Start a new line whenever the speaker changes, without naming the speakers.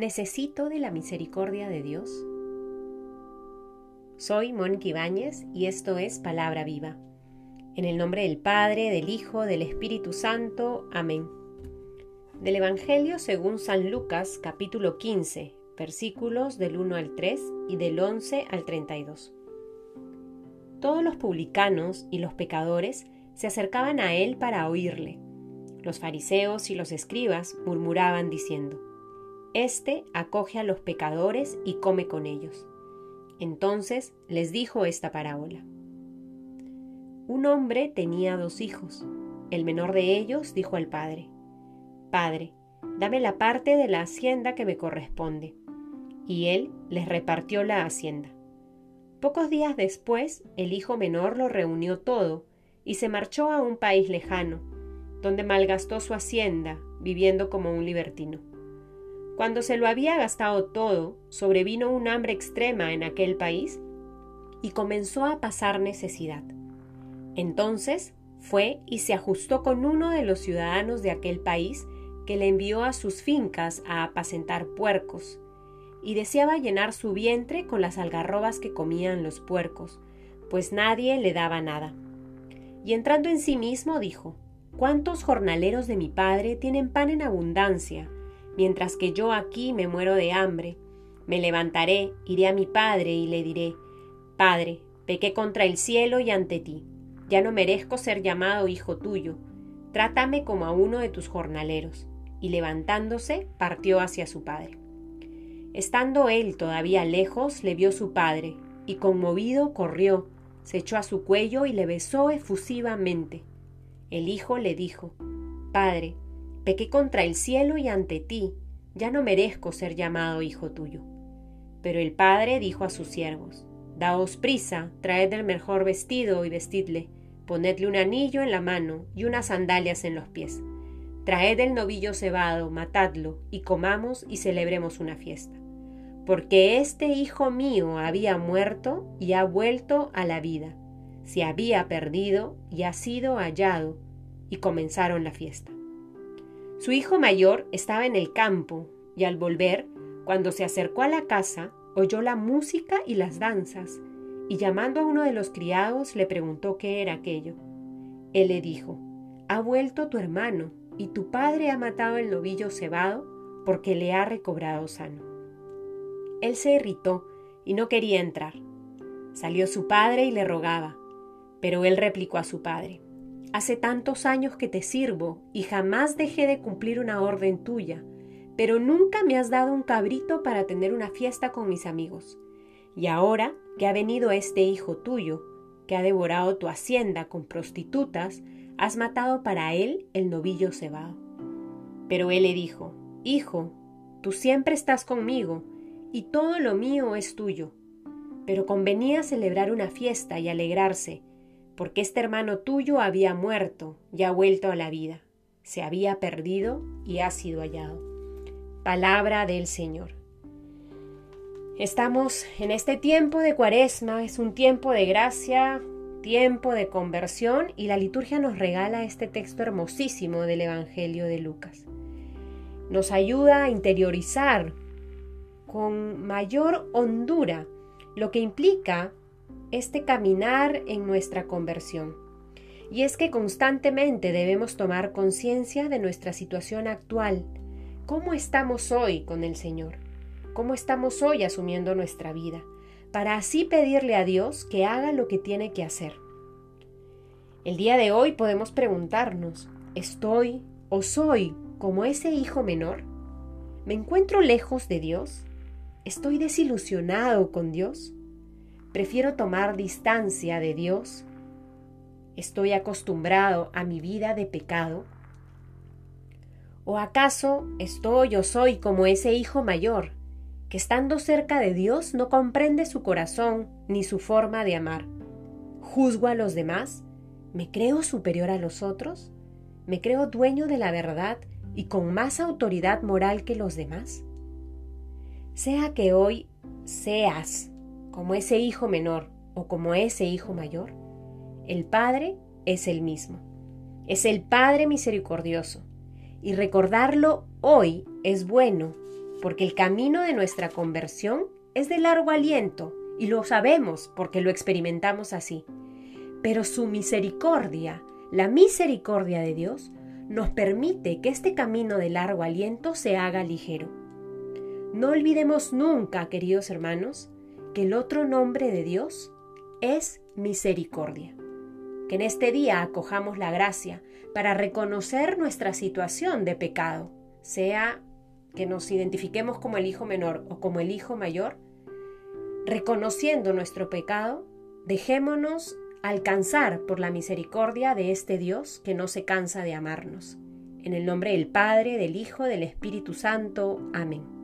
¿Necesito de la misericordia de Dios? Soy Mónica Ibáñez y esto es Palabra Viva. En el nombre del Padre, del Hijo, del Espíritu Santo. Amén. Del Evangelio según San Lucas, capítulo 15, versículos del 1 al 3 y del 11 al 32. Todos los publicanos y los pecadores se acercaban a él para oírle. Los fariseos y los escribas murmuraban diciendo, Este acoge a los pecadores y come con ellos. Entonces les dijo esta parábola. Un hombre tenía dos hijos. El menor de ellos dijo al padre, Padre, dame la parte de la hacienda que me corresponde. Y él les repartió la hacienda. Pocos días después, el hijo menor lo reunió todo y se marchó a un país lejano, donde malgastó su hacienda, viviendo como un libertino. Cuando se lo había gastado todo, sobrevino un hambre extrema en aquel país y comenzó a pasar necesidad. Entonces fue y se ajustó con uno de los ciudadanos de aquel país que le envió a sus fincas a apacentar puercos, y deseaba llenar su vientre con las algarrobas que comían los puercos, pues nadie le daba nada. Y entrando en sí mismo dijo, ¿Cuántos jornaleros de mi padre tienen pan en abundancia? Mientras que yo aquí me muero de hambre. Me levantaré, iré a mi padre y le diré, Padre, pequé contra el cielo y ante ti. Ya no merezco ser llamado hijo tuyo. Trátame como a uno de tus jornaleros. Y levantándose, partió hacia su padre. Estando él todavía lejos, le vio su padre, y conmovido corrió, se echó a su cuello y le besó efusivamente. El hijo le dijo, Padre, Pequé contra el cielo y ante ti, ya no merezco ser llamado hijo tuyo. Pero el padre dijo a sus siervos, Daos prisa, traed el mejor vestido y vestidle, ponedle un anillo en la mano y unas sandalias en los pies. Traed el novillo cebado, matadlo, y comamos y celebremos una fiesta. Porque este hijo mío había muerto y ha vuelto a la vida, se había perdido y ha sido hallado, y comenzaron la fiesta. Su hijo mayor estaba en el campo y al volver, cuando se acercó a la casa, oyó la música y las danzas, y llamando a uno de los criados le preguntó qué era aquello. Él le dijo, Ha vuelto tu hermano, y tu padre ha matado el novillo cebado porque le ha recobrado sano. Él se irritó y no quería entrar. Salió su padre y le rogaba, pero él replicó a su padre, Hace tantos años que te sirvo y jamás dejé de cumplir una orden tuya, pero nunca me has dado un cabrito para tener una fiesta con mis amigos. Y ahora que ha venido este hijo tuyo, que ha devorado tu hacienda con prostitutas, has matado para él el novillo cebado. Pero él le dijo, Hijo, tú siempre estás conmigo, y todo lo mío es tuyo. Pero convenía celebrar una fiesta y alegrarse, porque este hermano tuyo había muerto y ha vuelto a la vida, se había perdido y ha sido hallado. Palabra del Señor. Estamos en este tiempo de cuaresma, es un tiempo de gracia, tiempo de conversión y la liturgia nos regala este texto hermosísimo del Evangelio de Lucas. Nos ayuda a interiorizar con mayor hondura lo que implica este caminar en nuestra conversión. Y es que constantemente debemos tomar conciencia de nuestra situación actual. ¿Cómo estamos hoy con el Señor? ¿Cómo estamos hoy asumiendo nuestra vida? Para así pedirle a Dios que haga lo que tiene que hacer. El día de hoy podemos preguntarnos, ¿estoy o soy como ese hijo menor? ¿Me encuentro lejos de Dios? ¿Estoy desilusionado con Dios? Prefiero tomar distancia de Dios. ¿Estoy acostumbrado a mi vida de pecado? ¿O acaso estoy o soy como ese hijo mayor, que estando cerca de Dios no comprende su corazón ni su forma de amar? ¿Juzgo a los demás? ¿Me creo superior a los otros? ¿Me creo dueño de la verdad y con más autoridad moral que los demás? Sea que hoy seas como ese hijo menor o como ese hijo mayor, el Padre es el mismo. Es el Padre misericordioso. Y recordarlo hoy es bueno porque el camino de nuestra conversión es de largo aliento y lo sabemos porque lo experimentamos así. Pero su misericordia, la misericordia de Dios, nos permite que este camino de largo aliento se haga ligero. No olvidemos nunca, queridos hermanos, que el otro nombre de Dios es misericordia. Que en este día acojamos la gracia para reconocer nuestra situación de pecado, sea que nos identifiquemos como el hijo menor o como el hijo mayor, reconociendo nuestro pecado, dejémonos alcanzar por la misericordia de este Dios que no se cansa de amarnos. En el nombre del Padre, del Hijo, del Espíritu Santo. Amén.